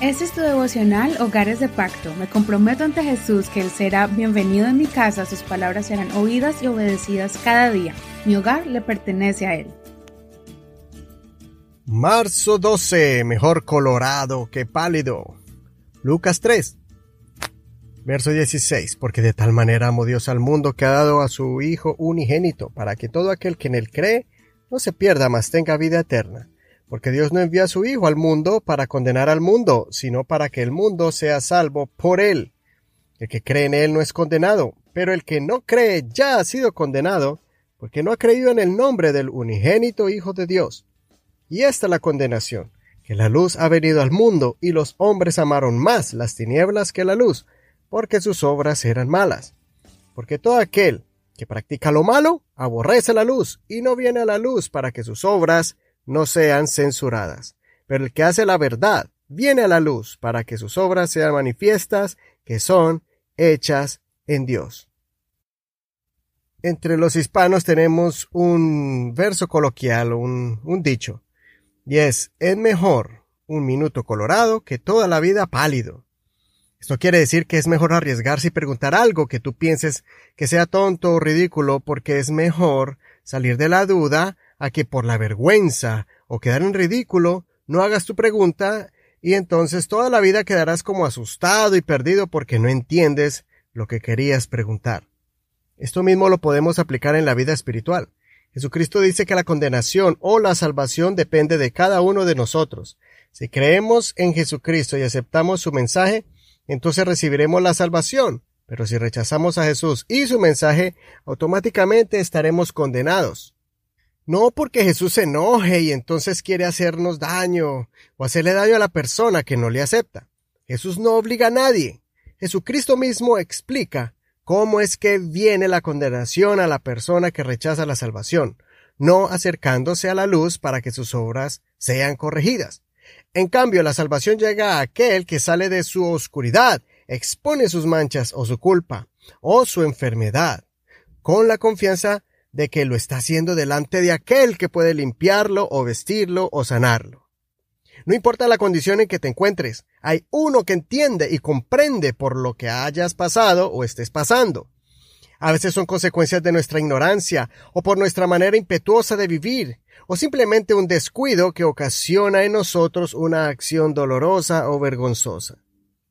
Este es tu devocional Hogares de Pacto. Me comprometo ante Jesús que Él será bienvenido en mi casa, sus palabras serán oídas y obedecidas cada día. Mi hogar le pertenece a Él. Marzo 12, mejor colorado que pálido. Lucas 3, verso 16, porque de tal manera amó Dios al mundo que ha dado a su Hijo unigénito, para que todo aquel que en él cree no se pierda, mas tenga vida eterna porque Dios no envía a su Hijo al mundo para condenar al mundo, sino para que el mundo sea salvo por él. El que cree en él no es condenado, pero el que no cree ya ha sido condenado, porque no ha creído en el nombre del unigénito Hijo de Dios. Y esta es la condenación, que la luz ha venido al mundo, y los hombres amaron más las tinieblas que la luz, porque sus obras eran malas. Porque todo aquel que practica lo malo, aborrece la luz, y no viene a la luz para que sus obras no sean censuradas. Pero el que hace la verdad viene a la luz para que sus obras sean manifiestas, que son hechas en Dios. Entre los hispanos tenemos un verso coloquial, un, un dicho, y es, es mejor un minuto colorado que toda la vida pálido. Esto quiere decir que es mejor arriesgarse y preguntar algo que tú pienses que sea tonto o ridículo porque es mejor salir de la duda a que por la vergüenza o quedar en ridículo no hagas tu pregunta y entonces toda la vida quedarás como asustado y perdido porque no entiendes lo que querías preguntar. Esto mismo lo podemos aplicar en la vida espiritual. Jesucristo dice que la condenación o la salvación depende de cada uno de nosotros. Si creemos en Jesucristo y aceptamos su mensaje, entonces recibiremos la salvación. Pero si rechazamos a Jesús y su mensaje, automáticamente estaremos condenados. No porque Jesús se enoje y entonces quiere hacernos daño o hacerle daño a la persona que no le acepta. Jesús no obliga a nadie. Jesucristo mismo explica cómo es que viene la condenación a la persona que rechaza la salvación, no acercándose a la luz para que sus obras sean corregidas. En cambio, la salvación llega a aquel que sale de su oscuridad, expone sus manchas o su culpa, o su enfermedad, con la confianza de que lo está haciendo delante de aquel que puede limpiarlo o vestirlo o sanarlo. No importa la condición en que te encuentres, hay uno que entiende y comprende por lo que hayas pasado o estés pasando. A veces son consecuencias de nuestra ignorancia o por nuestra manera impetuosa de vivir, o simplemente un descuido que ocasiona en nosotros una acción dolorosa o vergonzosa.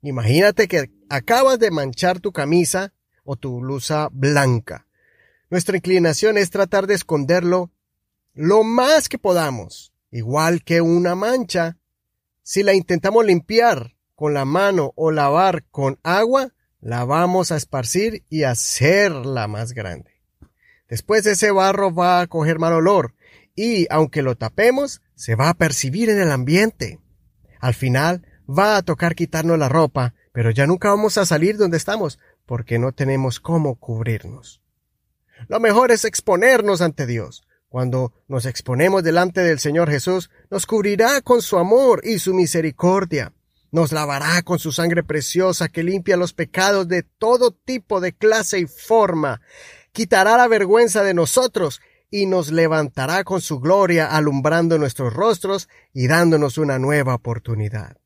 Imagínate que acabas de manchar tu camisa o tu blusa blanca nuestra inclinación es tratar de esconderlo lo más que podamos, igual que una mancha. Si la intentamos limpiar con la mano o lavar con agua, la vamos a esparcir y hacerla más grande. Después ese barro va a coger mal olor y, aunque lo tapemos, se va a percibir en el ambiente. Al final va a tocar quitarnos la ropa, pero ya nunca vamos a salir donde estamos porque no tenemos cómo cubrirnos. Lo mejor es exponernos ante Dios. Cuando nos exponemos delante del Señor Jesús, nos cubrirá con su amor y su misericordia. Nos lavará con su sangre preciosa que limpia los pecados de todo tipo de clase y forma. Quitará la vergüenza de nosotros y nos levantará con su gloria alumbrando nuestros rostros y dándonos una nueva oportunidad.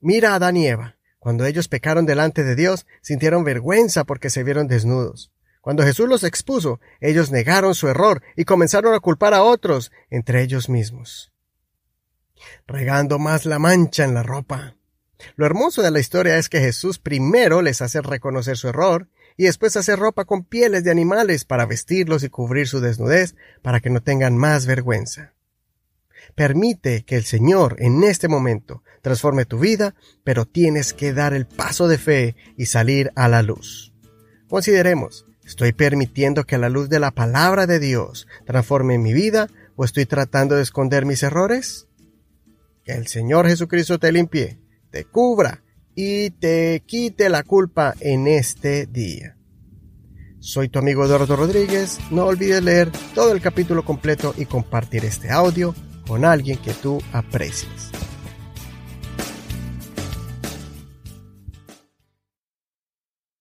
Mira a Adán y Eva. Cuando ellos pecaron delante de Dios, sintieron vergüenza porque se vieron desnudos. Cuando Jesús los expuso, ellos negaron su error y comenzaron a culpar a otros, entre ellos mismos, regando más la mancha en la ropa. Lo hermoso de la historia es que Jesús primero les hace reconocer su error y después hace ropa con pieles de animales para vestirlos y cubrir su desnudez para que no tengan más vergüenza. Permite que el Señor en este momento transforme tu vida, pero tienes que dar el paso de fe y salir a la luz. Consideremos, ¿Estoy permitiendo que la luz de la palabra de Dios transforme mi vida o estoy tratando de esconder mis errores? Que el Señor Jesucristo te limpie, te cubra y te quite la culpa en este día. Soy tu amigo Eduardo Rodríguez. No olvides leer todo el capítulo completo y compartir este audio con alguien que tú aprecies.